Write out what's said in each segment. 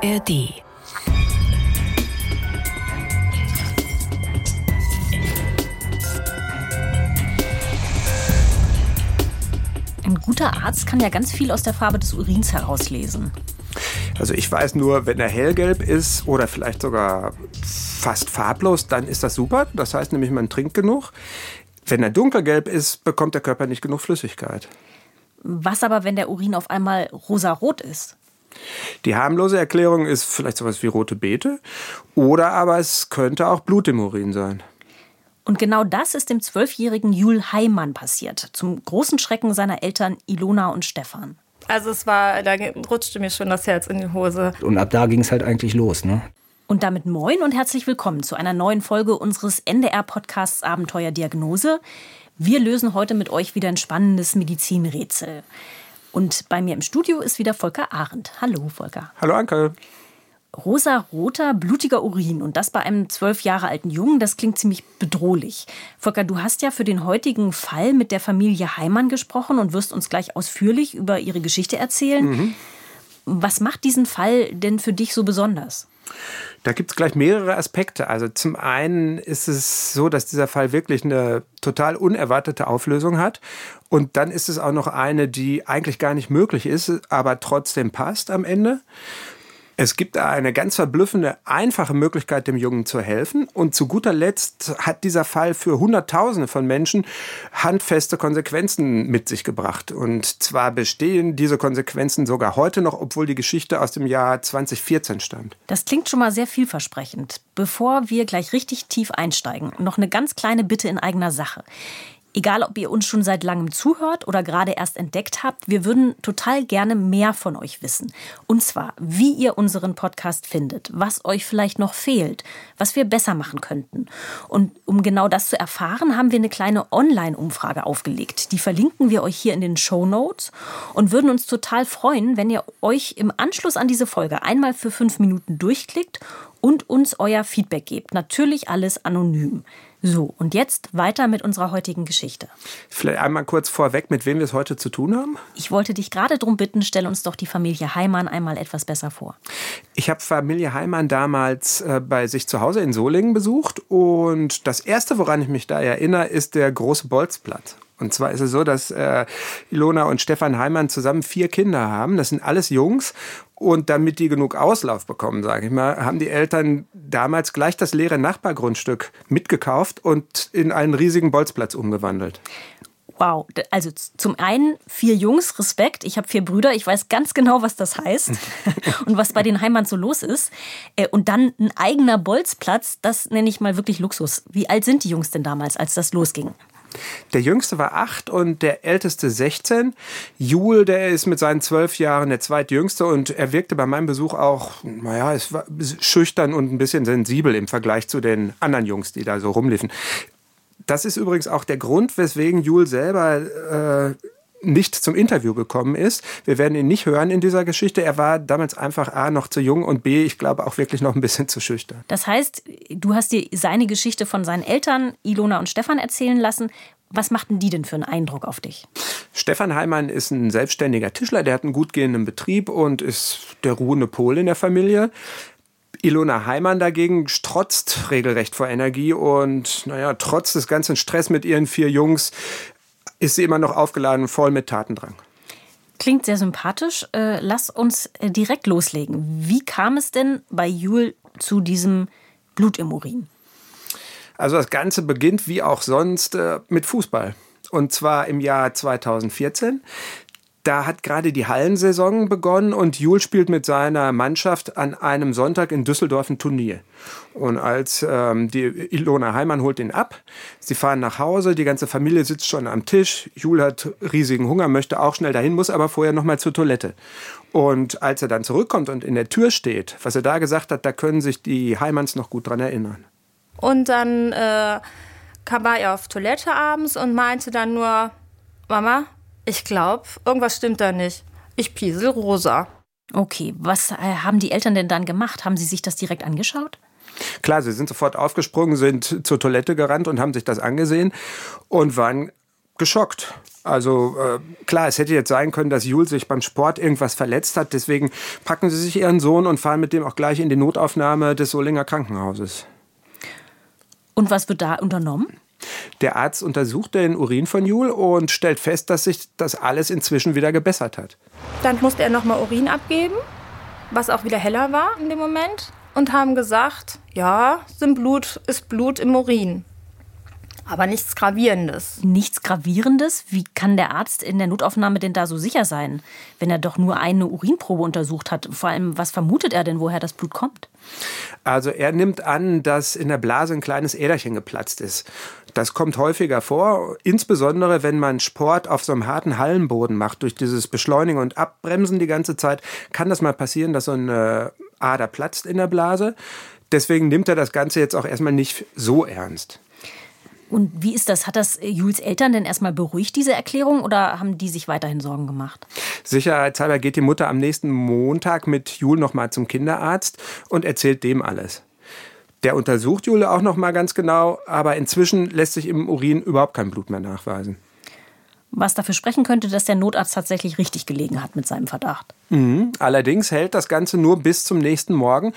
ARD. Ein guter Arzt kann ja ganz viel aus der Farbe des Urins herauslesen. Also ich weiß nur, wenn er hellgelb ist oder vielleicht sogar fast farblos, dann ist das super. Das heißt nämlich, man trinkt genug. Wenn er dunkelgelb ist, bekommt der Körper nicht genug Flüssigkeit. Was aber, wenn der Urin auf einmal rosarot ist? Die harmlose Erklärung ist vielleicht sowas wie rote Beete oder aber es könnte auch Blut im Urin sein. Und genau das ist dem zwölfjährigen Jul Heimann passiert, zum großen Schrecken seiner Eltern Ilona und Stefan. Also es war, da rutschte mir schon das Herz in die Hose. Und ab da ging es halt eigentlich los, ne? Und damit moin und herzlich willkommen zu einer neuen Folge unseres NDR-Podcasts Abenteuer Diagnose. Wir lösen heute mit euch wieder ein spannendes Medizinrätsel. Und bei mir im Studio ist wieder Volker Arendt. Hallo, Volker. Hallo, Anke. Rosa-roter, blutiger Urin und das bei einem zwölf Jahre alten Jungen, das klingt ziemlich bedrohlich. Volker, du hast ja für den heutigen Fall mit der Familie Heimann gesprochen und wirst uns gleich ausführlich über ihre Geschichte erzählen. Mhm. Was macht diesen Fall denn für dich so besonders? Da gibt es gleich mehrere Aspekte. Also zum einen ist es so, dass dieser Fall wirklich eine total unerwartete Auflösung hat. Und dann ist es auch noch eine, die eigentlich gar nicht möglich ist, aber trotzdem passt am Ende. Es gibt eine ganz verblüffende, einfache Möglichkeit, dem Jungen zu helfen. Und zu guter Letzt hat dieser Fall für Hunderttausende von Menschen handfeste Konsequenzen mit sich gebracht. Und zwar bestehen diese Konsequenzen sogar heute noch, obwohl die Geschichte aus dem Jahr 2014 stammt. Das klingt schon mal sehr vielversprechend. Bevor wir gleich richtig tief einsteigen, noch eine ganz kleine Bitte in eigener Sache. Egal, ob ihr uns schon seit langem zuhört oder gerade erst entdeckt habt, wir würden total gerne mehr von euch wissen. Und zwar, wie ihr unseren Podcast findet, was euch vielleicht noch fehlt, was wir besser machen könnten. Und um genau das zu erfahren, haben wir eine kleine Online-Umfrage aufgelegt. Die verlinken wir euch hier in den Show Notes und würden uns total freuen, wenn ihr euch im Anschluss an diese Folge einmal für fünf Minuten durchklickt und uns euer Feedback gebt. Natürlich alles anonym. So, und jetzt weiter mit unserer heutigen Geschichte. Vielleicht einmal kurz vorweg, mit wem wir es heute zu tun haben? Ich wollte dich gerade darum bitten, stell uns doch die Familie Heimann einmal etwas besser vor. Ich habe Familie Heimann damals äh, bei sich zu Hause in Solingen besucht und das Erste, woran ich mich da erinnere, ist der große Bolzplatz. Und zwar ist es so, dass äh, Ilona und Stefan Heimann zusammen vier Kinder haben. Das sind alles Jungs. Und damit die genug Auslauf bekommen, sage ich mal, haben die Eltern damals gleich das leere Nachbargrundstück mitgekauft und in einen riesigen Bolzplatz umgewandelt. Wow, also zum einen vier Jungs, Respekt. Ich habe vier Brüder, ich weiß ganz genau, was das heißt und was bei den Heimanns so los ist. Äh, und dann ein eigener Bolzplatz, das nenne ich mal wirklich Luxus. Wie alt sind die Jungs denn damals, als das losging? Der jüngste war acht und der älteste 16. Jul, der ist mit seinen zwölf Jahren der zweitjüngste und er wirkte bei meinem Besuch auch, naja, es war schüchtern und ein bisschen sensibel im Vergleich zu den anderen Jungs, die da so rumliefen. Das ist übrigens auch der Grund, weswegen Jul selber äh, nicht zum Interview gekommen ist. Wir werden ihn nicht hören in dieser Geschichte. Er war damals einfach A noch zu jung und B, ich glaube auch wirklich noch ein bisschen zu schüchtern. Das heißt, du hast dir seine Geschichte von seinen Eltern, Ilona und Stefan, erzählen lassen. Was machten die denn für einen Eindruck auf dich? Stefan Heimann ist ein selbstständiger Tischler, der hat einen gut gehenden Betrieb und ist der ruhende Pol in der Familie. Ilona Heimann dagegen strotzt regelrecht vor Energie und naja, trotz des ganzen Stress mit ihren vier Jungs ist sie immer noch aufgeladen, voll mit Tatendrang. Klingt sehr sympathisch. Äh, lass uns äh, direkt loslegen. Wie kam es denn bei Jul zu diesem Blut im Urin? Also das Ganze beginnt wie auch sonst äh, mit Fußball. Und zwar im Jahr 2014 da hat gerade die Hallensaison begonnen und Jul spielt mit seiner Mannschaft an einem Sonntag in Düsseldorf ein Turnier. Und als ähm, die Ilona Heimann holt ihn ab, sie fahren nach Hause, die ganze Familie sitzt schon am Tisch. Jul hat riesigen Hunger, möchte auch schnell dahin, muss aber vorher noch mal zur Toilette. Und als er dann zurückkommt und in der Tür steht, was er da gesagt hat, da können sich die Heimanns noch gut dran erinnern. Und dann äh, kam er auf Toilette abends und meinte dann nur, Mama, ich glaube, irgendwas stimmt da nicht. Ich piesel rosa. Okay, was äh, haben die Eltern denn dann gemacht? Haben sie sich das direkt angeschaut? Klar, sie sind sofort aufgesprungen, sind zur Toilette gerannt und haben sich das angesehen und waren geschockt. Also äh, klar, es hätte jetzt sein können, dass Jul sich beim Sport irgendwas verletzt hat. Deswegen packen sie sich ihren Sohn und fahren mit dem auch gleich in die Notaufnahme des Solinger Krankenhauses. Und was wird da unternommen? Der Arzt untersucht den Urin von Jul und stellt fest, dass sich das alles inzwischen wieder gebessert hat. Dann musste er nochmal Urin abgeben, was auch wieder heller war in dem Moment. Und haben gesagt, ja, sind Blut, ist Blut im Urin. Aber nichts Gravierendes. Nichts Gravierendes? Wie kann der Arzt in der Notaufnahme denn da so sicher sein, wenn er doch nur eine Urinprobe untersucht hat? Vor allem, was vermutet er denn, woher das Blut kommt? Also er nimmt an, dass in der Blase ein kleines Äderchen geplatzt ist. Das kommt häufiger vor, insbesondere wenn man Sport auf so einem harten Hallenboden macht. Durch dieses Beschleunigen und Abbremsen die ganze Zeit kann das mal passieren, dass so eine Ader platzt in der Blase. Deswegen nimmt er das Ganze jetzt auch erstmal nicht so ernst. Und wie ist das? Hat das Jules Eltern denn erstmal beruhigt, diese Erklärung, oder haben die sich weiterhin Sorgen gemacht? Sicherheitshalber geht die Mutter am nächsten Montag mit Jul nochmal zum Kinderarzt und erzählt dem alles. Der untersucht Jule auch nochmal ganz genau, aber inzwischen lässt sich im Urin überhaupt kein Blut mehr nachweisen was dafür sprechen könnte, dass der Notarzt tatsächlich richtig gelegen hat mit seinem Verdacht. Mhm. Allerdings hält das Ganze nur bis zum nächsten Morgen,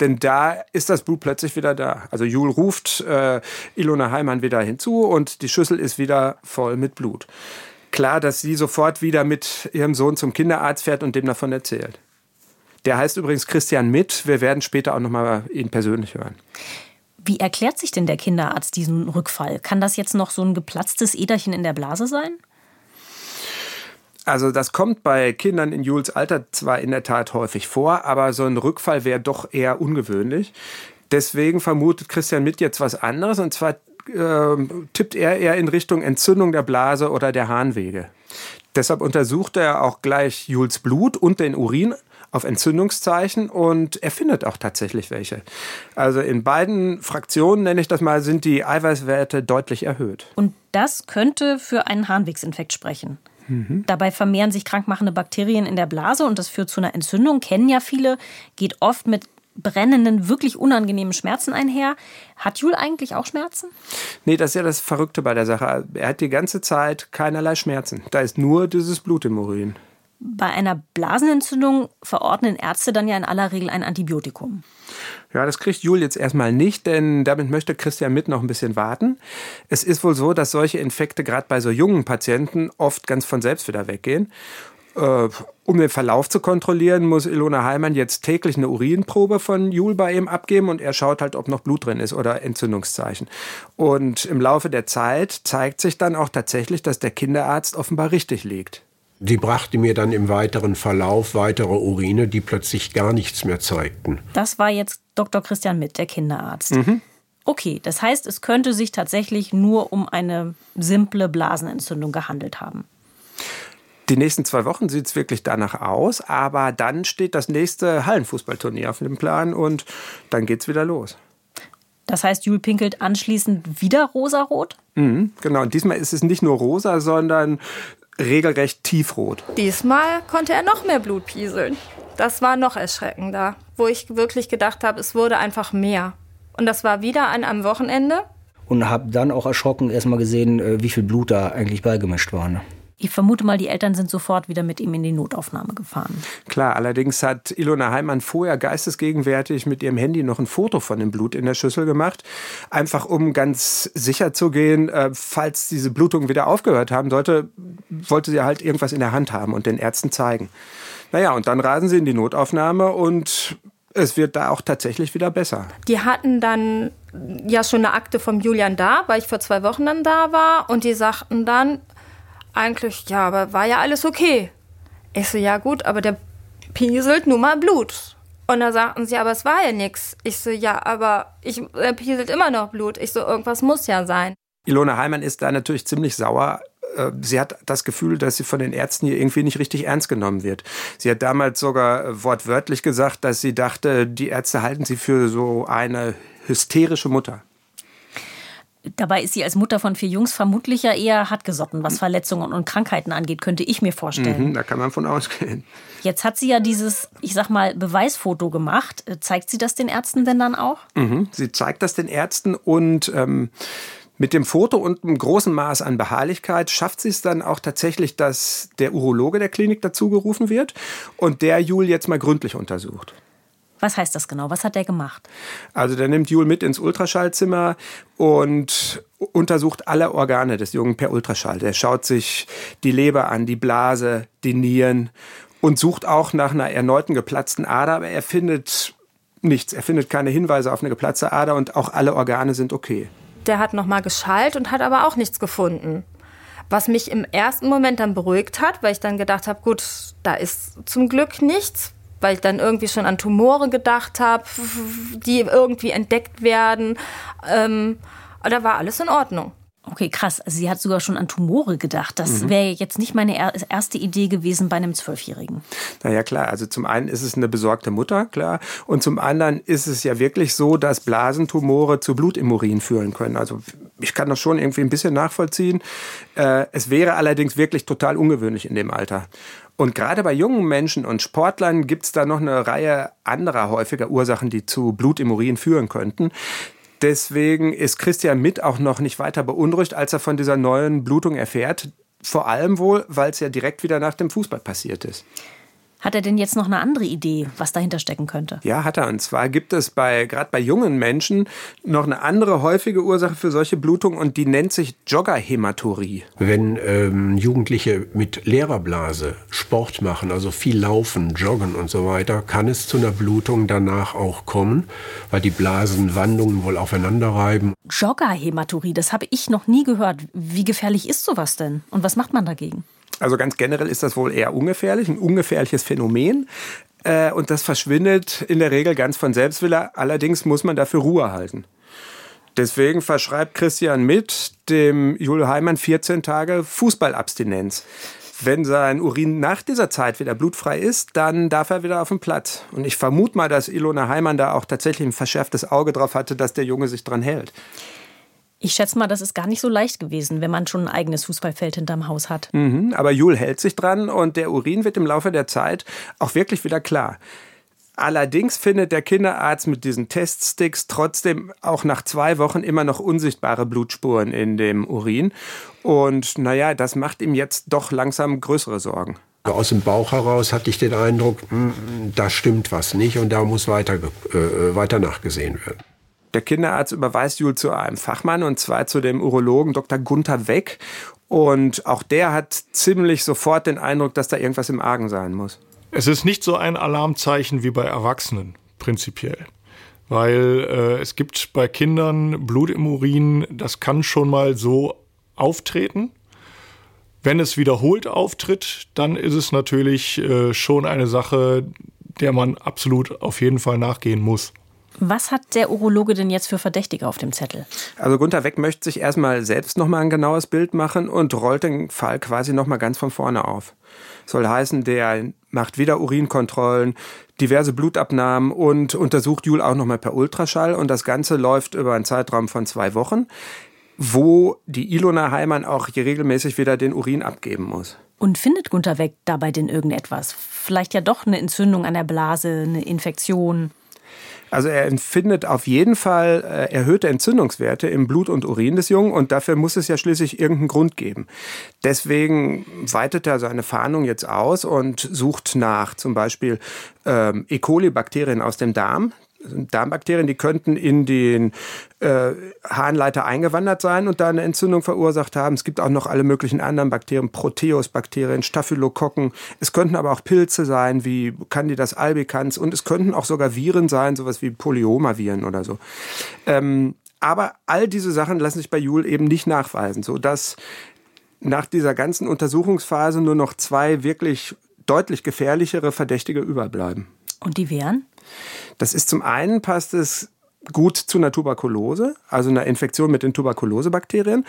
denn da ist das Blut plötzlich wieder da. Also Jul ruft äh, Ilona Heimann wieder hinzu und die Schüssel ist wieder voll mit Blut. Klar, dass sie sofort wieder mit ihrem Sohn zum Kinderarzt fährt und dem davon erzählt. Der heißt übrigens Christian Mitt. Wir werden später auch noch mal ihn persönlich hören. Wie erklärt sich denn der Kinderarzt diesen Rückfall? Kann das jetzt noch so ein geplatztes Äderchen in der Blase sein? Also das kommt bei Kindern in Jules Alter zwar in der Tat häufig vor, aber so ein Rückfall wäre doch eher ungewöhnlich. Deswegen vermutet Christian Mitt jetzt was anderes und zwar äh, tippt er eher in Richtung Entzündung der Blase oder der Harnwege. Deshalb untersucht er auch gleich Jules Blut und den Urin auf Entzündungszeichen und er findet auch tatsächlich welche. Also in beiden Fraktionen, nenne ich das mal, sind die Eiweißwerte deutlich erhöht. Und das könnte für einen Harnwegsinfekt sprechen. Mhm. Dabei vermehren sich krankmachende Bakterien in der Blase und das führt zu einer Entzündung. Kennen ja viele, geht oft mit brennenden, wirklich unangenehmen Schmerzen einher. Hat Jul eigentlich auch Schmerzen? Nee, das ist ja das Verrückte bei der Sache. Er hat die ganze Zeit keinerlei Schmerzen. Da ist nur dieses Blut im Urin. Bei einer Blasenentzündung verordnen Ärzte dann ja in aller Regel ein Antibiotikum. Ja, das kriegt Jul jetzt erstmal nicht, denn damit möchte Christian mit noch ein bisschen warten. Es ist wohl so, dass solche Infekte gerade bei so jungen Patienten oft ganz von selbst wieder weggehen. Äh, um den Verlauf zu kontrollieren, muss Ilona Heimann jetzt täglich eine Urinprobe von Jul bei ihm abgeben und er schaut halt, ob noch Blut drin ist oder Entzündungszeichen. Und im Laufe der Zeit zeigt sich dann auch tatsächlich, dass der Kinderarzt offenbar richtig liegt. Die brachte mir dann im weiteren Verlauf weitere Urine, die plötzlich gar nichts mehr zeigten. Das war jetzt Dr. Christian Mitt, der Kinderarzt. Mhm. Okay, das heißt, es könnte sich tatsächlich nur um eine simple Blasenentzündung gehandelt haben. Die nächsten zwei Wochen sieht es wirklich danach aus, aber dann steht das nächste Hallenfußballturnier auf dem Plan und dann geht's wieder los. Das heißt, Jul pinkelt anschließend wieder rosarot? Mhm, genau, und diesmal ist es nicht nur rosa, sondern regelrecht tiefrot. Diesmal konnte er noch mehr Blut pieseln. Das war noch erschreckender, wo ich wirklich gedacht habe, es wurde einfach mehr. Und das war wieder an einem Wochenende. Und habe dann auch erschrocken erstmal gesehen, äh, wie viel Blut da eigentlich beigemischt war. Ich vermute mal, die Eltern sind sofort wieder mit ihm in die Notaufnahme gefahren. Klar, allerdings hat Ilona Heimann vorher geistesgegenwärtig mit ihrem Handy noch ein Foto von dem Blut in der Schüssel gemacht. Einfach um ganz sicher zu gehen, äh, falls diese Blutung wieder aufgehört haben sollte, wollte sie halt irgendwas in der Hand haben und den Ärzten zeigen. Naja, und dann rasen sie in die Notaufnahme und es wird da auch tatsächlich wieder besser. Die hatten dann ja schon eine Akte vom Julian da, weil ich vor zwei Wochen dann da war. Und die sagten dann, eigentlich, ja, aber war ja alles okay. Ich so, ja gut, aber der pieselt nun mal Blut. Und da sagten sie, aber es war ja nichts. Ich so, ja, aber ich, er pieselt immer noch Blut. Ich so, irgendwas muss ja sein. Ilona Heimann ist da natürlich ziemlich sauer. Äh, sie hat das Gefühl, dass sie von den Ärzten hier irgendwie nicht richtig ernst genommen wird. Sie hat damals sogar wortwörtlich gesagt, dass sie dachte, die Ärzte halten sie für so eine hysterische Mutter. Dabei ist sie als Mutter von vier Jungs vermutlich ja eher hartgesotten, was Verletzungen und Krankheiten angeht, könnte ich mir vorstellen. Mhm, da kann man von ausgehen. Jetzt hat sie ja dieses, ich sag mal, Beweisfoto gemacht. Zeigt sie das den Ärzten denn dann auch? Mhm, sie zeigt das den Ärzten und ähm, Mit dem Foto und einem großen Maß an Beharrlichkeit schafft sie es dann auch tatsächlich, dass der Urologe der Klinik dazugerufen wird und der Jul jetzt mal gründlich untersucht. Was heißt das genau? Was hat der gemacht? Also der nimmt Jul mit ins Ultraschallzimmer und untersucht alle Organe des Jungen per Ultraschall. Der schaut sich die Leber an, die Blase, die Nieren und sucht auch nach einer erneuten geplatzten Ader, aber er findet nichts. Er findet keine Hinweise auf eine geplatzte Ader und auch alle Organe sind okay. Der hat nochmal geschallt und hat aber auch nichts gefunden. Was mich im ersten Moment dann beruhigt hat, weil ich dann gedacht habe, gut, da ist zum Glück nichts, weil ich dann irgendwie schon an Tumore gedacht habe, die irgendwie entdeckt werden. Ähm, da war alles in Ordnung. Okay, krass. Also sie hat sogar schon an Tumore gedacht. Das mhm. wäre jetzt nicht meine erste Idee gewesen bei einem Zwölfjährigen. Naja, klar. Also zum einen ist es eine besorgte Mutter, klar. Und zum anderen ist es ja wirklich so, dass Blasentumore zu Blut im Urin führen können. Also ich kann das schon irgendwie ein bisschen nachvollziehen. Äh, es wäre allerdings wirklich total ungewöhnlich in dem Alter. Und gerade bei jungen Menschen und Sportlern gibt es da noch eine Reihe anderer häufiger Ursachen, die zu Blut im Urin führen könnten. Deswegen ist Christian Mitt auch noch nicht weiter beunruhigt, als er von dieser neuen Blutung erfährt. Vor allem wohl, weil es ja direkt wieder nach dem Fußball passiert ist. Hat er denn jetzt noch eine andere Idee, was dahinter stecken könnte? Ja, hat er. Und zwar gibt es bei, gerade bei jungen Menschen, noch eine andere häufige Ursache für solche Blutungen und die nennt sich Joggerhämaturie. Wenn ähm, Jugendliche mit Lehrerblase Sport machen, also viel laufen, joggen und so weiter, kann es zu einer Blutung danach auch kommen, weil die Blasenwandungen wohl aufeinander reiben. Joggerhämaturie, das habe ich noch nie gehört. Wie gefährlich ist sowas denn? Und was macht man dagegen? Also ganz generell ist das wohl eher ungefährlich, ein ungefährliches Phänomen. Äh, und das verschwindet in der Regel ganz von Selbstwille. Allerdings muss man dafür Ruhe halten. Deswegen verschreibt Christian mit dem Jule Heimann 14 Tage Fußballabstinenz. Wenn sein Urin nach dieser Zeit wieder blutfrei ist, dann darf er wieder auf den Platz. Und ich vermute mal, dass Ilona Heimann da auch tatsächlich ein verschärftes Auge drauf hatte, dass der Junge sich dran hält. Ich schätze mal, das ist gar nicht so leicht gewesen, wenn man schon ein eigenes Fußballfeld hinterm Haus hat. Mhm, aber Jul hält sich dran und der Urin wird im Laufe der Zeit auch wirklich wieder klar. Allerdings findet der Kinderarzt mit diesen Teststicks trotzdem auch nach zwei Wochen immer noch unsichtbare Blutspuren in dem Urin. Und naja, das macht ihm jetzt doch langsam größere Sorgen. Aus dem Bauch heraus hatte ich den Eindruck, hm, da stimmt was nicht und da muss weiter, äh, weiter nachgesehen werden. Der Kinderarzt überweist Jul zu einem Fachmann und zwar zu dem Urologen Dr. Gunther Weck. Und auch der hat ziemlich sofort den Eindruck, dass da irgendwas im Argen sein muss. Es ist nicht so ein Alarmzeichen wie bei Erwachsenen, prinzipiell. Weil äh, es gibt bei Kindern Blut im Urin, das kann schon mal so auftreten. Wenn es wiederholt auftritt, dann ist es natürlich äh, schon eine Sache, der man absolut auf jeden Fall nachgehen muss. Was hat der Urologe denn jetzt für Verdächtige auf dem Zettel? Also Gunther Weck möchte sich erstmal selbst nochmal ein genaues Bild machen und rollt den Fall quasi nochmal ganz von vorne auf. Soll heißen, der macht wieder Urinkontrollen, diverse Blutabnahmen und untersucht Jul auch nochmal per Ultraschall und das Ganze läuft über einen Zeitraum von zwei Wochen, wo die Ilona Heimann auch hier regelmäßig wieder den Urin abgeben muss. Und findet Gunther Weck dabei denn irgendetwas? Vielleicht ja doch eine Entzündung an der Blase, eine Infektion? Also er empfindet auf jeden Fall äh, erhöhte Entzündungswerte im Blut und Urin des Jungen und dafür muss es ja schließlich irgendeinen Grund geben. Deswegen weitet er seine Fahndung jetzt aus und sucht nach zum Beispiel ähm, E. coli-Bakterien aus dem Darm. Darmbakterien, die könnten in den äh, Harnleiter eingewandert sein und da eine Entzündung verursacht haben. Es gibt auch noch alle möglichen anderen Bakterien, Proteusbakterien, Staphylokokken. Es könnten aber auch Pilze sein, wie Candida albicans und es könnten auch sogar Viren sein, sowas wie Polyomaviren oder so. Ähm, aber all diese Sachen lassen sich bei Jule eben nicht nachweisen, sodass nach dieser ganzen Untersuchungsphase nur noch zwei wirklich deutlich gefährlichere Verdächtige überbleiben. Und die wären? Das ist zum einen passt es gut zu einer Tuberkulose, also einer Infektion mit den Tuberkulosebakterien.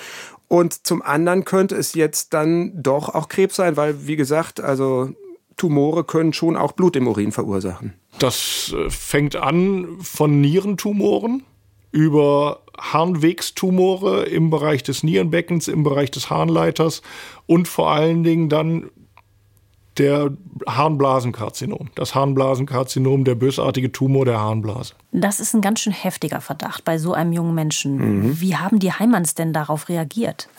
Und zum anderen könnte es jetzt dann doch auch Krebs sein, weil, wie gesagt, also Tumore können schon auch Blut im Urin verursachen. Das äh, fängt an von Nierentumoren über Harnwegstumore im Bereich des Nierenbeckens, im Bereich des Harnleiters und vor allen Dingen dann der Harnblasenkarzinom. Das Harnblasenkarzinom, der bösartige Tumor der Harnblase. Das ist ein ganz schön heftiger Verdacht bei so einem jungen Menschen. Mhm. Wie haben die Heimanns denn darauf reagiert?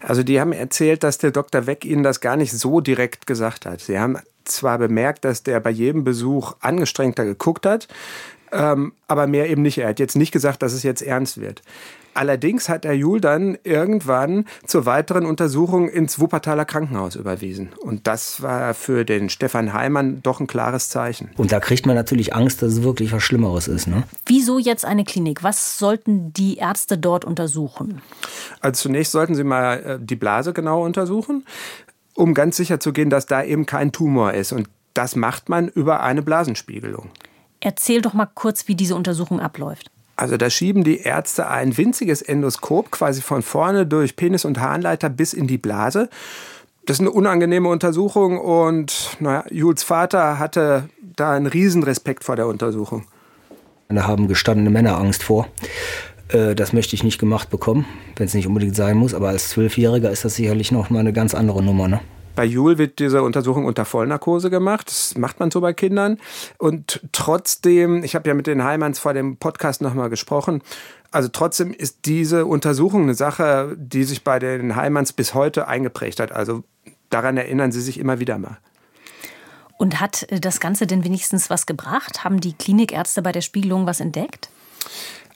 Also die haben erzählt, dass der Dr. Weck ihnen das gar nicht so direkt gesagt hat. Sie haben zwar bemerkt, dass der bei jedem Besuch angestrengter geguckt hat, ähm, aber mehr eben nicht. Er hat jetzt nicht gesagt, dass es jetzt ernst wird. Allerdings hat er Jul dann irgendwann zur weiteren Untersuchung ins Wuppertaler Krankenhaus überwiesen. Und das war für den Stefan Heimann doch ein klares Zeichen. Und da kriegt man natürlich Angst, dass es wirklich was Schlimmeres ist. Ne? Wieso jetzt eine Klinik? Was sollten die Ärzte dort untersuchen? Also zunächst sollten sie mal äh, die Blase genau untersuchen, um ganz sicher zu gehen, dass da eben kein Tumor ist. Und das macht man über eine Blasenspiegelung. Erzähl doch mal kurz, wie diese Untersuchung abläuft. Also da schieben die Ärzte ein winziges Endoskop quasi von vorne durch Penis und Harnleiter bis in die Blase. Das ist eine unangenehme Untersuchung und naja, Jules Vater hatte da einen riesen Respekt vor der Untersuchung. Da haben gestandene Männer Angst vor. Äh, das möchte ich nicht gemacht bekommen, wenn es nicht unbedingt sein muss. Aber als Zwölfjähriger ist das sicherlich noch mal eine ganz andere Nummer. Ne? Bei Jule wird diese Untersuchung unter Vollnarkose gemacht. Das macht man so bei Kindern. Und trotzdem, ich habe ja mit den Heimanns vor dem Podcast nochmal gesprochen, also trotzdem ist diese Untersuchung eine Sache, die sich bei den Heimanns bis heute eingeprägt hat. Also daran erinnern sie sich immer wieder mal. Und hat das Ganze denn wenigstens was gebracht? Haben die Klinikärzte bei der Spiegelung was entdeckt?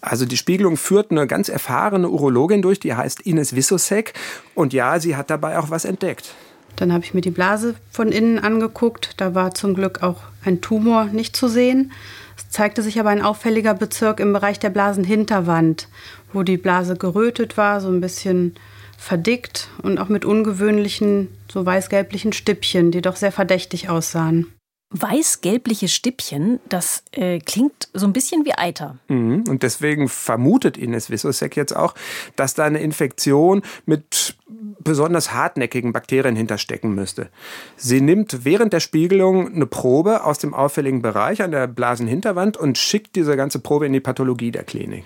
Also die Spiegelung führt eine ganz erfahrene Urologin durch, die heißt Ines Wissosek. Und ja, sie hat dabei auch was entdeckt. Dann habe ich mir die Blase von innen angeguckt. Da war zum Glück auch ein Tumor nicht zu sehen. Es zeigte sich aber ein auffälliger Bezirk im Bereich der Blasenhinterwand, wo die Blase gerötet war, so ein bisschen verdickt und auch mit ungewöhnlichen, so weiß-gelblichen Stippchen, die doch sehr verdächtig aussahen. Weiß-gelbliche Stippchen, das äh, klingt so ein bisschen wie Eiter. Mhm. Und deswegen vermutet Ines Wissosek jetzt auch, dass da eine Infektion mit besonders hartnäckigen Bakterien hinterstecken müsste. Sie nimmt während der Spiegelung eine Probe aus dem auffälligen Bereich an der Blasenhinterwand und schickt diese ganze Probe in die Pathologie der Klinik.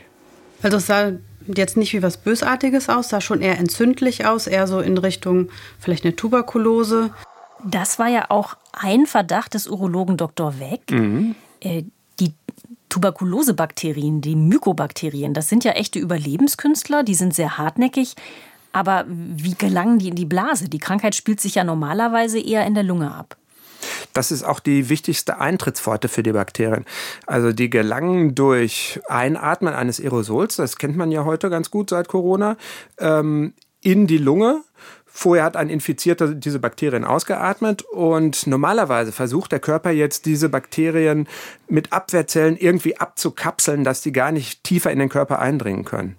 Also es sah jetzt nicht wie was Bösartiges aus, sah schon eher entzündlich aus, eher so in Richtung vielleicht eine Tuberkulose. Das war ja auch ein Verdacht des Urologen Dr. Weck. Mhm. Äh, die Tuberkulosebakterien, die Mykobakterien, das sind ja echte Überlebenskünstler, die sind sehr hartnäckig. Aber wie gelangen die in die Blase? Die Krankheit spielt sich ja normalerweise eher in der Lunge ab. Das ist auch die wichtigste Eintrittspforte für die Bakterien. Also die gelangen durch Einatmen eines Aerosols, das kennt man ja heute ganz gut seit Corona, ähm, in die Lunge Vorher hat ein Infizierter diese Bakterien ausgeatmet und normalerweise versucht der Körper jetzt diese Bakterien mit Abwehrzellen irgendwie abzukapseln, dass die gar nicht tiefer in den Körper eindringen können.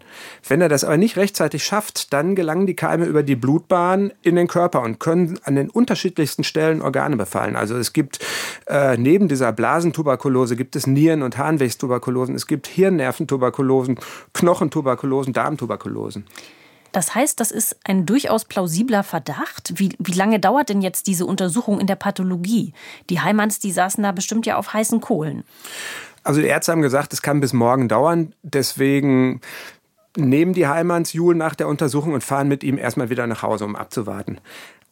Wenn er das aber nicht rechtzeitig schafft, dann gelangen die Keime über die Blutbahn in den Körper und können an den unterschiedlichsten Stellen Organe befallen. Also es gibt äh, neben dieser Blasentuberkulose gibt es Nieren- und Harnwegstuberkulosen, es gibt Hirnnerventuberkulosen, Knochentuberkulosen, Darmtuberkulosen. Das heißt, das ist ein durchaus plausibler Verdacht. Wie, wie lange dauert denn jetzt diese Untersuchung in der Pathologie? Die Heimanns, die saßen da bestimmt ja auf heißen Kohlen. Also die Ärzte haben gesagt, es kann bis morgen dauern. Deswegen nehmen die Heimanns Jul nach der Untersuchung und fahren mit ihm erstmal wieder nach Hause, um abzuwarten.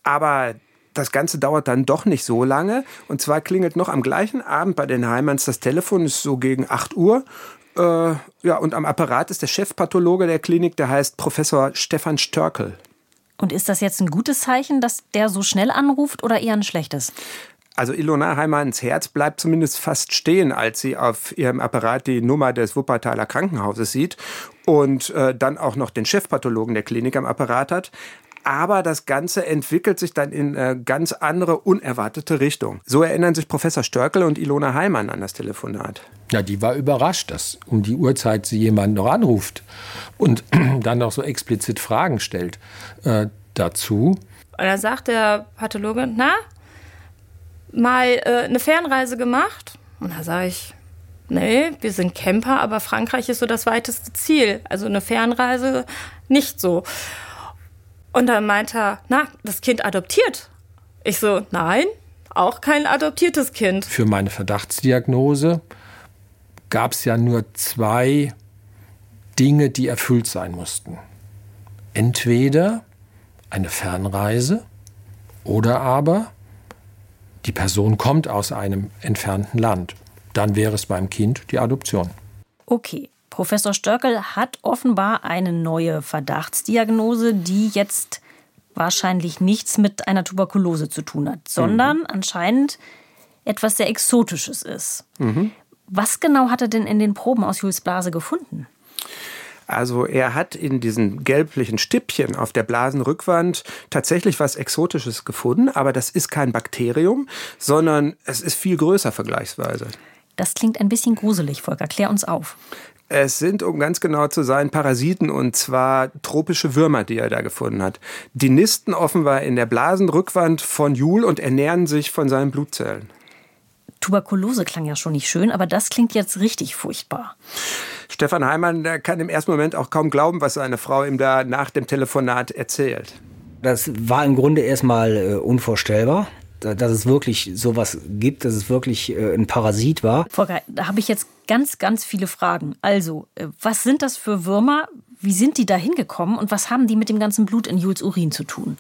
Aber das Ganze dauert dann doch nicht so lange. Und zwar klingelt noch am gleichen Abend bei den Heimanns das Telefon, ist so gegen 8 Uhr. Äh, ja, und am Apparat ist der Chefpathologe der Klinik, der heißt Professor Stefan Störkel. Und ist das jetzt ein gutes Zeichen, dass der so schnell anruft oder eher ein schlechtes? Also Ilona Heimanns Herz bleibt zumindest fast stehen, als sie auf ihrem Apparat die Nummer des Wuppertaler Krankenhauses sieht und äh, dann auch noch den Chefpathologen der Klinik am Apparat hat. Aber das Ganze entwickelt sich dann in eine ganz andere, unerwartete Richtung. So erinnern sich Professor Störkel und Ilona Heimann an das Telefonat. Ja, die war überrascht, dass um die Uhrzeit sie jemanden noch anruft und dann noch so explizit Fragen stellt äh, dazu. Und da sagt der Pathologe, na, mal äh, eine Fernreise gemacht? Und da sage ich, nee, wir sind Camper, aber Frankreich ist so das weiteste Ziel. Also eine Fernreise nicht so. Und dann meint er, na, das Kind adoptiert. Ich so, nein, auch kein adoptiertes Kind. Für meine Verdachtsdiagnose gab es ja nur zwei Dinge, die erfüllt sein mussten. Entweder eine Fernreise oder aber die Person kommt aus einem entfernten Land. Dann wäre es beim Kind die Adoption. Okay. Professor Störkel hat offenbar eine neue Verdachtsdiagnose, die jetzt wahrscheinlich nichts mit einer Tuberkulose zu tun hat, sondern mhm. anscheinend etwas sehr Exotisches ist. Mhm. Was genau hat er denn in den Proben aus Jules Blase gefunden? Also er hat in diesen gelblichen Stippchen auf der Blasenrückwand tatsächlich was Exotisches gefunden, aber das ist kein Bakterium, sondern es ist viel größer vergleichsweise. Das klingt ein bisschen gruselig, Volker. Klär uns auf. Es sind, um ganz genau zu sein, Parasiten und zwar tropische Würmer, die er da gefunden hat. Die nisten offenbar in der Blasenrückwand von Jul und ernähren sich von seinen Blutzellen. Tuberkulose klang ja schon nicht schön, aber das klingt jetzt richtig furchtbar. Stefan Heimann der kann im ersten Moment auch kaum glauben, was seine Frau ihm da nach dem Telefonat erzählt. Das war im Grunde erstmal äh, unvorstellbar dass es wirklich sowas gibt, dass es wirklich äh, ein Parasit war. Volker, da habe ich jetzt ganz, ganz viele Fragen. Also, äh, was sind das für Würmer? Wie sind die da hingekommen und was haben die mit dem ganzen Blut in Jules Urin zu tun?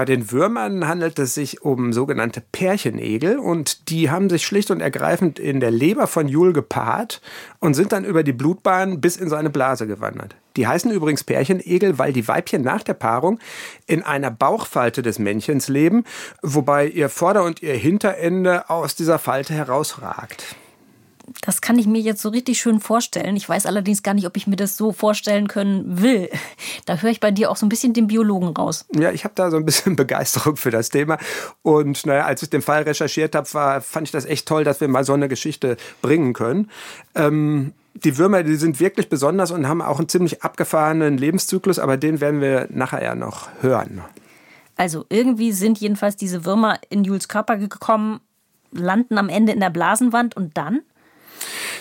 Bei den Würmern handelt es sich um sogenannte Pärchenegel und die haben sich schlicht und ergreifend in der Leber von Jul gepaart und sind dann über die Blutbahn bis in seine Blase gewandert. Die heißen übrigens Pärchenegel, weil die Weibchen nach der Paarung in einer Bauchfalte des Männchens leben, wobei ihr Vorder- und ihr Hinterende aus dieser Falte herausragt. Das kann ich mir jetzt so richtig schön vorstellen. Ich weiß allerdings gar nicht, ob ich mir das so vorstellen können will. Da höre ich bei dir auch so ein bisschen den Biologen raus. Ja, ich habe da so ein bisschen Begeisterung für das Thema. Und naja, als ich den Fall recherchiert habe, fand ich das echt toll, dass wir mal so eine Geschichte bringen können. Ähm, die Würmer, die sind wirklich besonders und haben auch einen ziemlich abgefahrenen Lebenszyklus, aber den werden wir nachher ja noch hören. Also irgendwie sind jedenfalls diese Würmer in Jules Körper gekommen, landen am Ende in der Blasenwand und dann?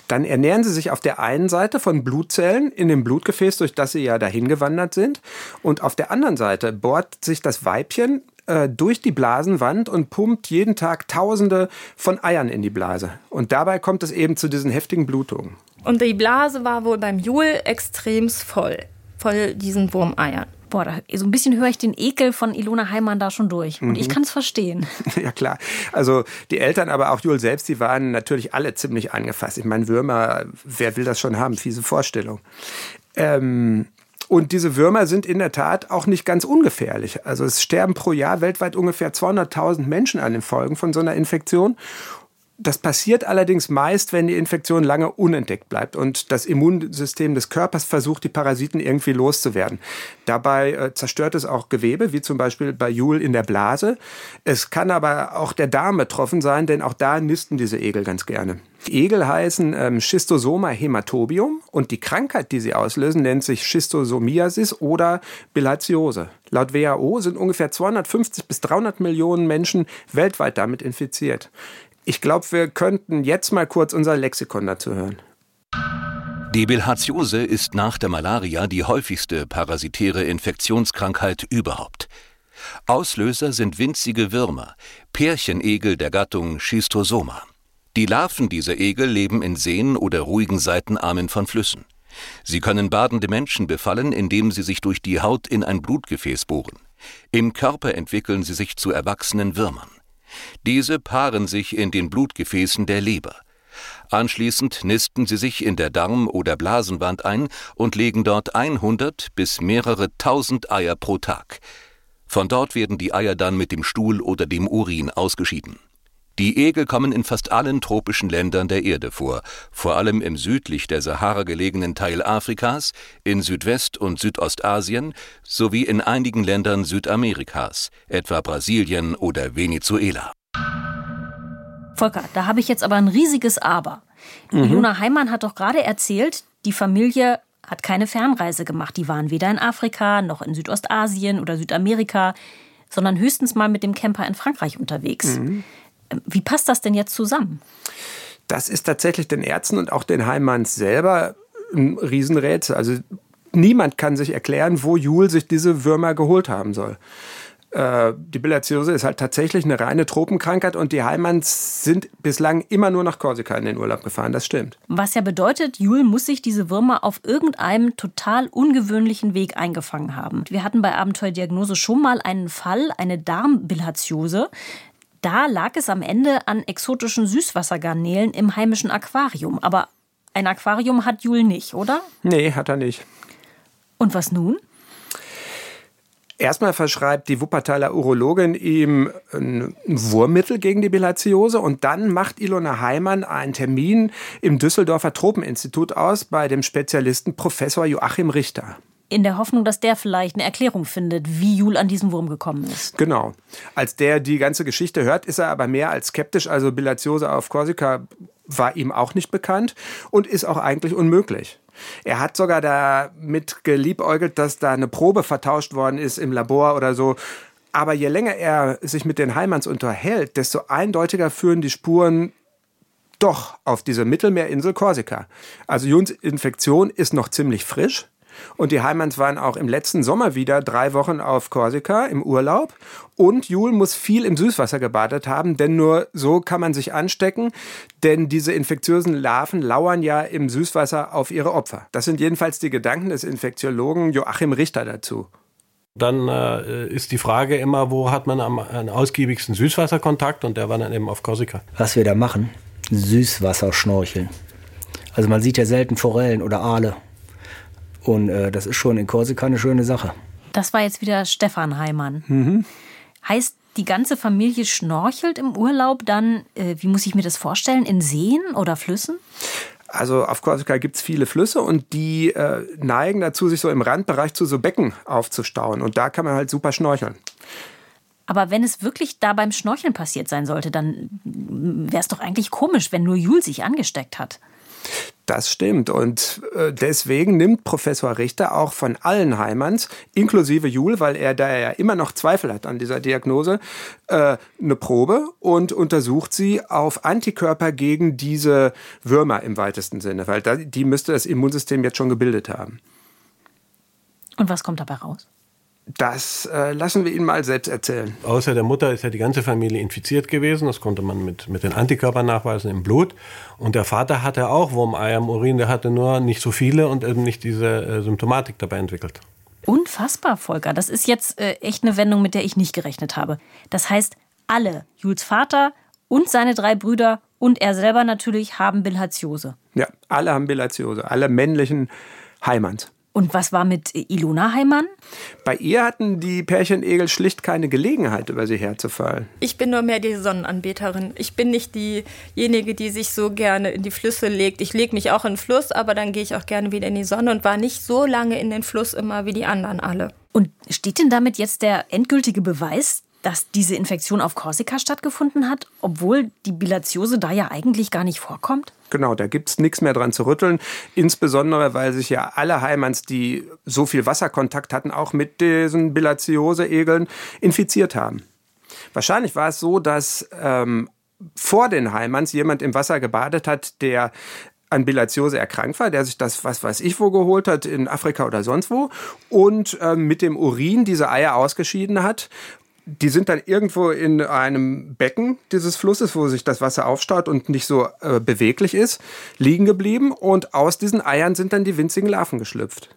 Dann ernähren sie sich auf der einen Seite von Blutzellen in dem Blutgefäß, durch das sie ja dahin gewandert sind. Und auf der anderen Seite bohrt sich das Weibchen äh, durch die Blasenwand und pumpt jeden Tag Tausende von Eiern in die Blase. Und dabei kommt es eben zu diesen heftigen Blutungen. Und die Blase war wohl beim Jul extrem voll, voll diesen Wurmeiern. Boah, da, so ein bisschen höre ich den Ekel von Ilona Heimann da schon durch. Und mhm. ich kann es verstehen. Ja, klar. Also die Eltern, aber auch Jul selbst, die waren natürlich alle ziemlich angefasst. Ich meine, Würmer, wer will das schon haben? Fiese Vorstellung. Ähm, und diese Würmer sind in der Tat auch nicht ganz ungefährlich. Also es sterben pro Jahr weltweit ungefähr 200.000 Menschen an den Folgen von so einer Infektion. Das passiert allerdings meist, wenn die Infektion lange unentdeckt bleibt und das Immunsystem des Körpers versucht, die Parasiten irgendwie loszuwerden. Dabei äh, zerstört es auch Gewebe, wie zum Beispiel bei Jul in der Blase. Es kann aber auch der Darm betroffen sein, denn auch da nisten diese Egel ganz gerne. Die Egel heißen ähm, Schistosoma hematobium und die Krankheit, die sie auslösen, nennt sich Schistosomiasis oder Bilharziose. Laut WHO sind ungefähr 250 bis 300 Millionen Menschen weltweit damit infiziert. Ich glaube, wir könnten jetzt mal kurz unser Lexikon dazu hören. Die Bilharziose ist nach der Malaria die häufigste parasitäre Infektionskrankheit überhaupt. Auslöser sind winzige Würmer, Pärchenegel der Gattung Schistosoma. Die Larven dieser Egel leben in Seen oder ruhigen Seitenarmen von Flüssen. Sie können badende Menschen befallen, indem sie sich durch die Haut in ein Blutgefäß bohren. Im Körper entwickeln sie sich zu erwachsenen Würmern. Diese paaren sich in den Blutgefäßen der Leber. Anschließend nisten sie sich in der Darm- oder Blasenwand ein und legen dort 100 bis mehrere tausend Eier pro Tag. Von dort werden die Eier dann mit dem Stuhl oder dem Urin ausgeschieden. Die Egel kommen in fast allen tropischen Ländern der Erde vor, vor allem im südlich der Sahara gelegenen Teil Afrikas, in Südwest- und Südostasien sowie in einigen Ländern Südamerikas, etwa Brasilien oder Venezuela. Volker, da habe ich jetzt aber ein riesiges Aber. Mhm. Ilona Heimann hat doch gerade erzählt, die Familie hat keine Fernreise gemacht. Die waren weder in Afrika noch in Südostasien oder Südamerika, sondern höchstens mal mit dem Camper in Frankreich unterwegs. Mhm. Wie passt das denn jetzt zusammen? Das ist tatsächlich den Ärzten und auch den Heimanns selber ein Riesenrätsel. Also niemand kann sich erklären, wo Jul sich diese Würmer geholt haben soll. Äh, die Bilharziose ist halt tatsächlich eine reine Tropenkrankheit und die Heimanns sind bislang immer nur nach Korsika in den Urlaub gefahren, das stimmt. Was ja bedeutet, Jul muss sich diese Würmer auf irgendeinem total ungewöhnlichen Weg eingefangen haben. Wir hatten bei Abenteuerdiagnose schon mal einen Fall, eine Darmbilharziose Da lag es am Ende an exotischen Süßwassergarnelen im heimischen Aquarium. Aber ein Aquarium hat Jul nicht, oder? Nee, hat er nicht. Und was nun? Erstmal verschreibt die Wuppertaler Urologin ihm ein Wurmmittel gegen die Bilharziose und dann macht Ilona Heimann einen Termin im Düsseldorfer Tropeninstitut aus bei dem Spezialisten Professor Joachim Richter. In der Hoffnung, dass der vielleicht eine Erklärung findet, wie Jul an diesen Wurm gekommen ist. Genau. Als der die ganze Geschichte hört, ist er aber mehr als skeptisch. Also Bilharziose auf Korsika war ihm auch nicht bekannt und ist auch eigentlich unmöglich. Er hat sogar damit geliebäugelt, dass da eine Probe vertauscht worden ist im Labor oder so. Aber je länger er sich mit den Heimanns unterhält, desto eindeutiger führen die Spuren doch auf diese Mittelmeerinsel Korsika. Also Juns Infektion ist noch ziemlich frisch. Und die Heimanns waren auch im letzten Sommer wieder drei Wochen auf Korsika im Urlaub. Und Jul muss viel im Süßwasser gebadet haben, denn nur so kann man sich anstecken. Denn diese infektiösen Larven lauern ja im Süßwasser auf ihre Opfer. Das sind jedenfalls die Gedanken des Infektiologen Joachim Richter dazu. Dann äh, ist die Frage immer, wo hat man am, am ausgiebigsten Süßwasserkontakt? Und der war dann eben auf Korsika. Was wir da machen, Süßwasserschnorcheln. Also man sieht ja selten Forellen oder Aale. Und äh, das ist schon in Korsika eine schöne Sache. Das war jetzt wieder Stefan Heimann. Mhm. Heißt, die ganze Familie schnorchelt im Urlaub dann, äh, wie muss ich mir das vorstellen, in Seen oder Flüssen? Also auf Korsika gibt es viele Flüsse und die äh, neigen dazu, sich so im Randbereich zu so Becken aufzustauen. Und da kann man halt super schnorcheln. Aber wenn es wirklich da beim Schnorcheln passiert sein sollte, dann wäre es doch eigentlich komisch, wenn nur Jul sich angesteckt hat. Das stimmt. Und äh, deswegen nimmt Professor Richter auch von allen Heimanns, inklusive Jul, weil er da ja immer noch Zweifel hat an dieser Diagnose, äh, eine Probe und untersucht sie auf Antikörper gegen diese Würmer im weitesten Sinne, weil die müsste das Immunsystem jetzt schon gebildet haben. Und was kommt dabei raus? Das äh, lassen wir ihn mal selbst erzählen. Außer der Mutter ist ja die ganze Familie infiziert gewesen. Das konnte man mit, mit den Antikörpern nachweisen im Blut. Und der Vater hatte auch Wurmeier im Urin. Der hatte nur nicht so viele und eben nicht diese äh, Symptomatik dabei entwickelt. Unfassbar, Volker. Das ist jetzt äh, echt eine Wendung, mit der ich nicht gerechnet habe. Das heißt, alle, Jules Vater und seine drei Brüder und er selber natürlich, haben Bilharziose. Ja, alle haben Bilharziose. Alle männlichen Heimanns. Und was war mit Ilona Heimann? Bei ihr hatten die Pärchenegel schlicht keine Gelegenheit, über sie herzufallen. Ich bin nur mehr die Sonnenanbeterin. Ich bin nicht diejenige, die sich so gerne in die Flüsse legt. Ich lege mich auch in den Fluss, aber dann gehe ich auch gerne wieder in die Sonne und war nicht so lange in den Fluss immer wie die anderen alle. Und steht denn damit jetzt der endgültige Beweis, dass diese Infektion auf Korsika stattgefunden hat, obwohl die Bilatiose da ja eigentlich gar nicht vorkommt? Genau, da gibt es nichts mehr dran zu rütteln. Insbesondere, weil sich ja alle Heimanns, die so viel Wasserkontakt hatten, auch mit diesen Bilatiose-Egeln infiziert haben. Wahrscheinlich war es so, dass ähm, vor den Heimanns jemand im Wasser gebadet hat, der an Bilatiose erkrankt war, der sich das, was weiß ich wo geholt hat, in Afrika oder sonst wo, und äh, mit dem Urin diese Eier ausgeschieden hat die sind dann irgendwo in einem Becken dieses Flusses, wo sich das Wasser aufstaut und nicht so äh, beweglich ist, liegen geblieben und aus diesen Eiern sind dann die winzigen Larven geschlüpft.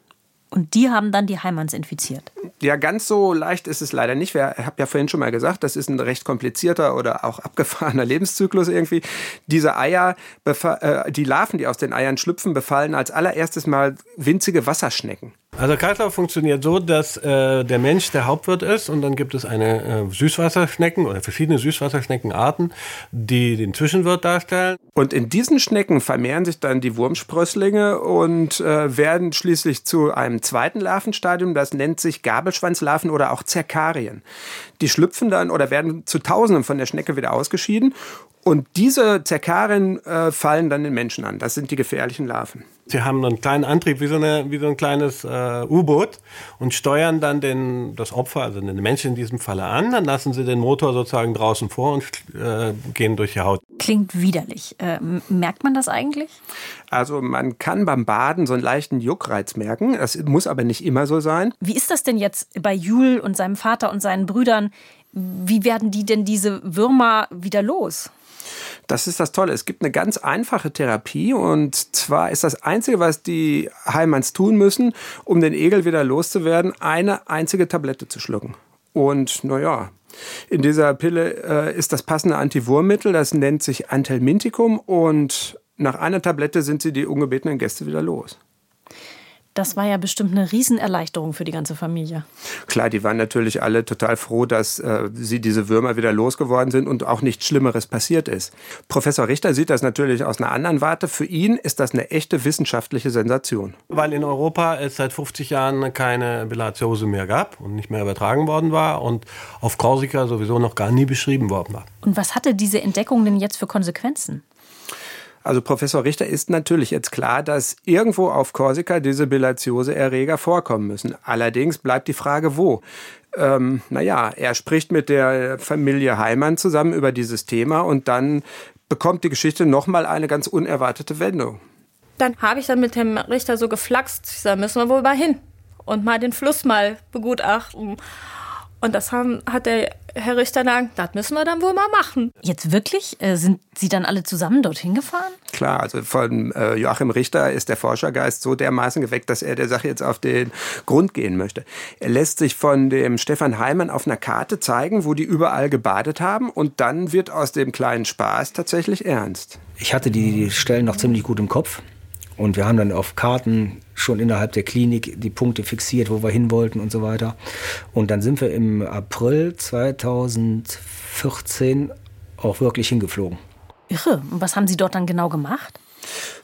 Und die haben dann die Heimanns infiziert. Ja, ganz so leicht ist es leider nicht. Ich habe ja vorhin schon mal gesagt, das ist ein recht komplizierter oder auch abgefahrener Lebenszyklus irgendwie. Diese Eier, äh, die Larven, die aus den Eiern schlüpfen, befallen als allererstes mal winzige Wasserschnecken. Also Kreislauf funktioniert so, dass äh, der Mensch der Hauptwirt ist und dann gibt es eine äh, Süßwasserschnecken oder verschiedene Süßwasserschneckenarten, die den Zwischenwirt darstellen. Und in diesen Schnecken vermehren sich dann die Wurmsprösslinge und äh, werden schließlich zu einem zweiten Larvenstadium, das nennt sich Gabelschwanzlarven oder auch Zerkarien. Die schlüpfen dann oder werden zu Tausenden von der Schnecke wieder ausgeschieden und diese Zerkarien äh, fallen dann den Menschen an. Das sind die gefährlichen Larven. Sie haben einen kleinen Antrieb wie so, eine, wie so ein kleines äh, U-Boot und steuern dann den, das Opfer, also den Menschen in diesem Falle an. Dann lassen sie den Motor sozusagen draußen vor und äh, gehen durch die Haut. Klingt widerlich. Äh, merkt man das eigentlich? Also man kann beim Baden so einen leichten Juckreiz merken. Das muss aber nicht immer so sein. Wie ist das denn jetzt bei Jul und seinem Vater und seinen Brüdern? Wie werden die denn diese Würmer wieder los? Das ist das Tolle. Es gibt eine ganz einfache Therapie und zwar ist das Einzige, was die Heimanns tun müssen, um den Egel wieder loszuwerden, eine einzige Tablette zu schlucken. Und naja, In dieser Pille äh, ist das passende Antiwurmmittel, das nennt sich Antelmintikum und nach einer Tablette sind sie die ungebetenen Gäste wieder los. Das war ja bestimmt eine Riesenerleichterung für die ganze Familie. Klar, die waren natürlich alle total froh, dass äh, sie diese Würmer wieder losgeworden sind und auch nichts Schlimmeres passiert ist. Professor Richter sieht das natürlich aus einer anderen Warte. Für ihn ist das eine echte wissenschaftliche Sensation. Weil in Europa es seit 50 Jahren keine Bilharziose mehr gab und nicht mehr übertragen worden war und auf Korsika sowieso noch gar nie beschrieben worden war. Und was hatte diese Entdeckung denn jetzt für Konsequenzen? Also Professor Richter ist natürlich jetzt klar, dass irgendwo auf Korsika diese Bilharziose-Erreger vorkommen müssen. Allerdings bleibt die Frage, wo. Ähm, naja, er spricht mit der Familie Heimann zusammen über dieses Thema und dann bekommt die Geschichte nochmal eine ganz unerwartete Wendung. Dann habe ich dann mit dem Richter so geflaxt, da müssen wir wohl mal hin und mal den Fluss mal begutachten. Und das haben, hat der Herr Richter gesagt, das müssen wir dann wohl mal machen. Jetzt wirklich? Äh, sind Sie dann alle zusammen dorthin gefahren? Klar, also von äh, Joachim Richter ist der Forschergeist so dermaßen geweckt, dass er der Sache jetzt auf den Grund gehen möchte. Er lässt sich von dem Stefan Heimann auf einer Karte zeigen, wo die überall gebadet haben und dann wird aus dem kleinen Spaß tatsächlich ernst. Ich hatte die Stellen noch ziemlich gut im Kopf. Und wir haben dann auf Karten schon innerhalb der Klinik die Punkte fixiert, wo wir hin wollten und so weiter. Und dann sind wir im April 2014 auch wirklich hingeflogen. Irre. Und was haben Sie dort dann genau gemacht?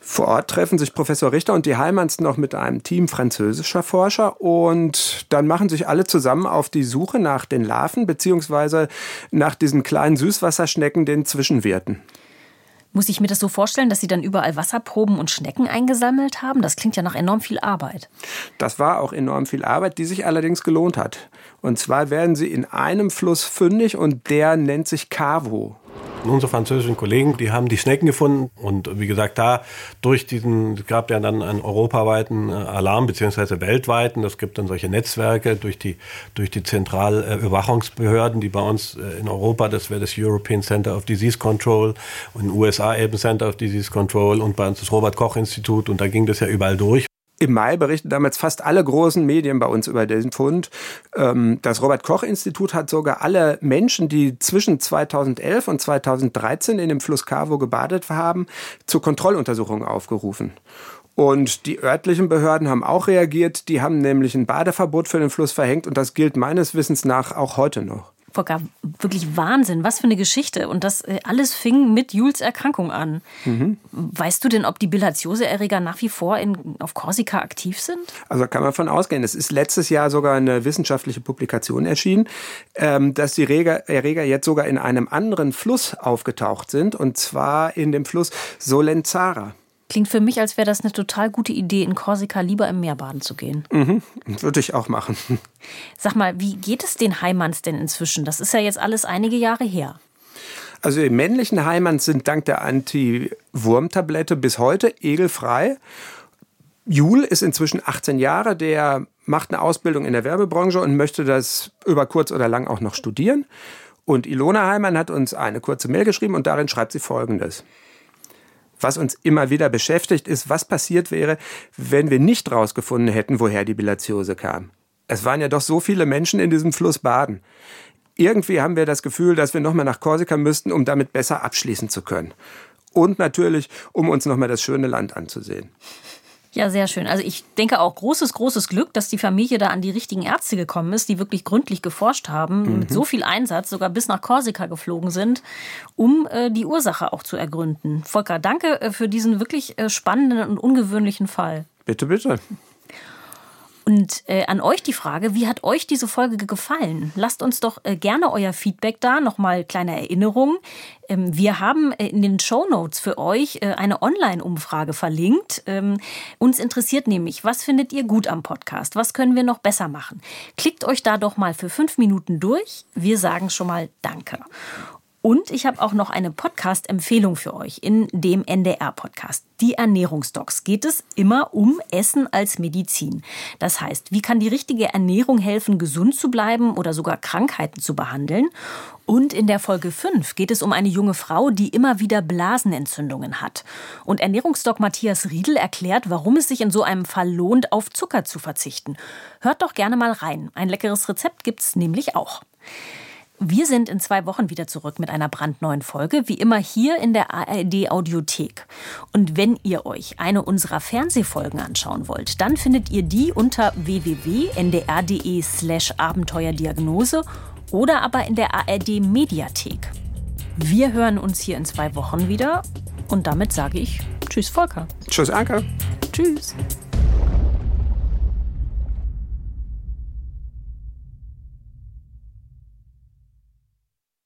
Vor Ort treffen sich Professor Richter und die Heimanns noch mit einem Team französischer Forscher und dann machen sich alle zusammen auf die Suche nach den Larven beziehungsweise nach diesen kleinen Süßwasserschnecken, den Zwischenwirten. Muss ich mir das so vorstellen, dass Sie dann überall Wasserproben und Schnecken eingesammelt haben? Das klingt ja nach enorm viel Arbeit. Das war auch enorm viel Arbeit, die sich allerdings gelohnt hat. Und zwar werden Sie in einem Fluss fündig und der nennt sich Cavo. Unsere französischen Kollegen, die haben die Schnecken gefunden. Und wie gesagt, da durch diesen, es gab ja dann einen europaweiten äh, Alarm beziehungsweise weltweiten, es gibt dann solche Netzwerke durch die, durch die Zentralüberwachungsbehörden, die bei uns äh, in Europa, das wäre das European Center of Disease Control und in den USA eben Center of Disease Control und bei uns das Robert Koch Institut. Und da ging das ja überall durch. Im Mai berichten damals fast alle großen Medien bei uns über den Fund. Ähm, das Robert Koch Institut hat sogar alle Menschen, die zwischen 2011 und 2013 in dem Fluss Cavo gebadet haben, zur Kontrolluntersuchung aufgerufen. Und die örtlichen Behörden haben auch reagiert. Die haben nämlich ein Badeverbot für den Fluss verhängt und das gilt meines Wissens nach auch heute noch. Volker, wirklich Wahnsinn. Was für eine Geschichte. Und das äh, alles fing mit Jules Erkrankung an. Mhm. Weißt du denn, ob die Bilharziose-Erreger nach wie vor in, auf Korsika aktiv sind? Also kann man von ausgehen. Es ist letztes Jahr sogar eine wissenschaftliche Publikation erschienen, ähm, dass die Erreger jetzt sogar in einem anderen Fluss aufgetaucht sind. Und zwar in dem Fluss Solenzara. Klingt für mich, als wäre das eine total gute Idee, in Korsika lieber im Meer baden zu gehen. Mhm, würde ich auch machen. Sag mal, wie geht es den Heimanns denn inzwischen? Das ist ja jetzt alles einige Jahre her. Also die männlichen Heimanns sind dank der Anti-Wurm-Tablette bis heute egelfrei. Jul ist inzwischen 18 Jahre, der macht eine Ausbildung in der Werbebranche und möchte das über kurz oder lang auch noch studieren. Und Ilona Heimann hat uns eine kurze Mail geschrieben und darin schreibt sie Folgendes. Was uns immer wieder beschäftigt, ist, was passiert wäre, wenn wir nicht rausgefunden hätten, woher die Bilatiose kam. Es waren ja doch so viele Menschen in diesem Fluss baden. Irgendwie haben wir das Gefühl, dass wir nochmal nach Korsika müssten, um damit besser abschließen zu können. Und natürlich, um uns nochmal das schöne Land anzusehen. Ja, sehr schön. Also ich denke auch großes, großes Glück, dass die Familie da an die richtigen Ärzte gekommen ist, die wirklich gründlich geforscht haben, mhm. mit so viel Einsatz sogar bis nach Korsika geflogen sind, um äh, die Ursache auch zu ergründen. Volker, danke äh, für diesen wirklich äh, spannenden und ungewöhnlichen Fall. Bitte, bitte. Und äh, an euch die Frage, wie hat euch diese Folge gefallen? Lasst uns doch äh, gerne euer Feedback da. Nochmal kleine Erinnerung. Ähm, wir haben äh, in den Show Notes für euch äh, eine Online-Umfrage verlinkt. Ähm, uns interessiert nämlich, was findet ihr gut am Podcast? Was können wir noch besser machen? Klickt euch da doch mal für fünf Minuten durch. Wir sagen schon mal Danke. Und ich habe auch noch eine Podcast-Empfehlung für euch in dem NDR-Podcast. Die Ernährungsdocs geht es immer um Essen als Medizin. Das heißt, wie kann die richtige Ernährung helfen, gesund zu bleiben oder sogar Krankheiten zu behandeln? Und in der Folge 5 geht es um eine junge Frau, die immer wieder Blasenentzündungen hat. Und Ernährungsdoc Matthias Riedel erklärt, warum es sich in so einem Fall lohnt, auf Zucker zu verzichten. Hört doch gerne mal rein. Ein leckeres Rezept gibt's nämlich auch. Wir sind in zwei Wochen wieder zurück mit einer brandneuen Folge, wie immer hier in der ARD Audiothek. Und wenn ihr euch eine unserer Fernsehfolgen anschauen wollt, dann findet ihr die unter www.ndr.de slash Abenteuerdiagnose oder aber in der ARD Mediathek. Wir hören uns hier in zwei Wochen wieder und damit sage ich Tschüss Volker. Tschüss Anke. Tschüss.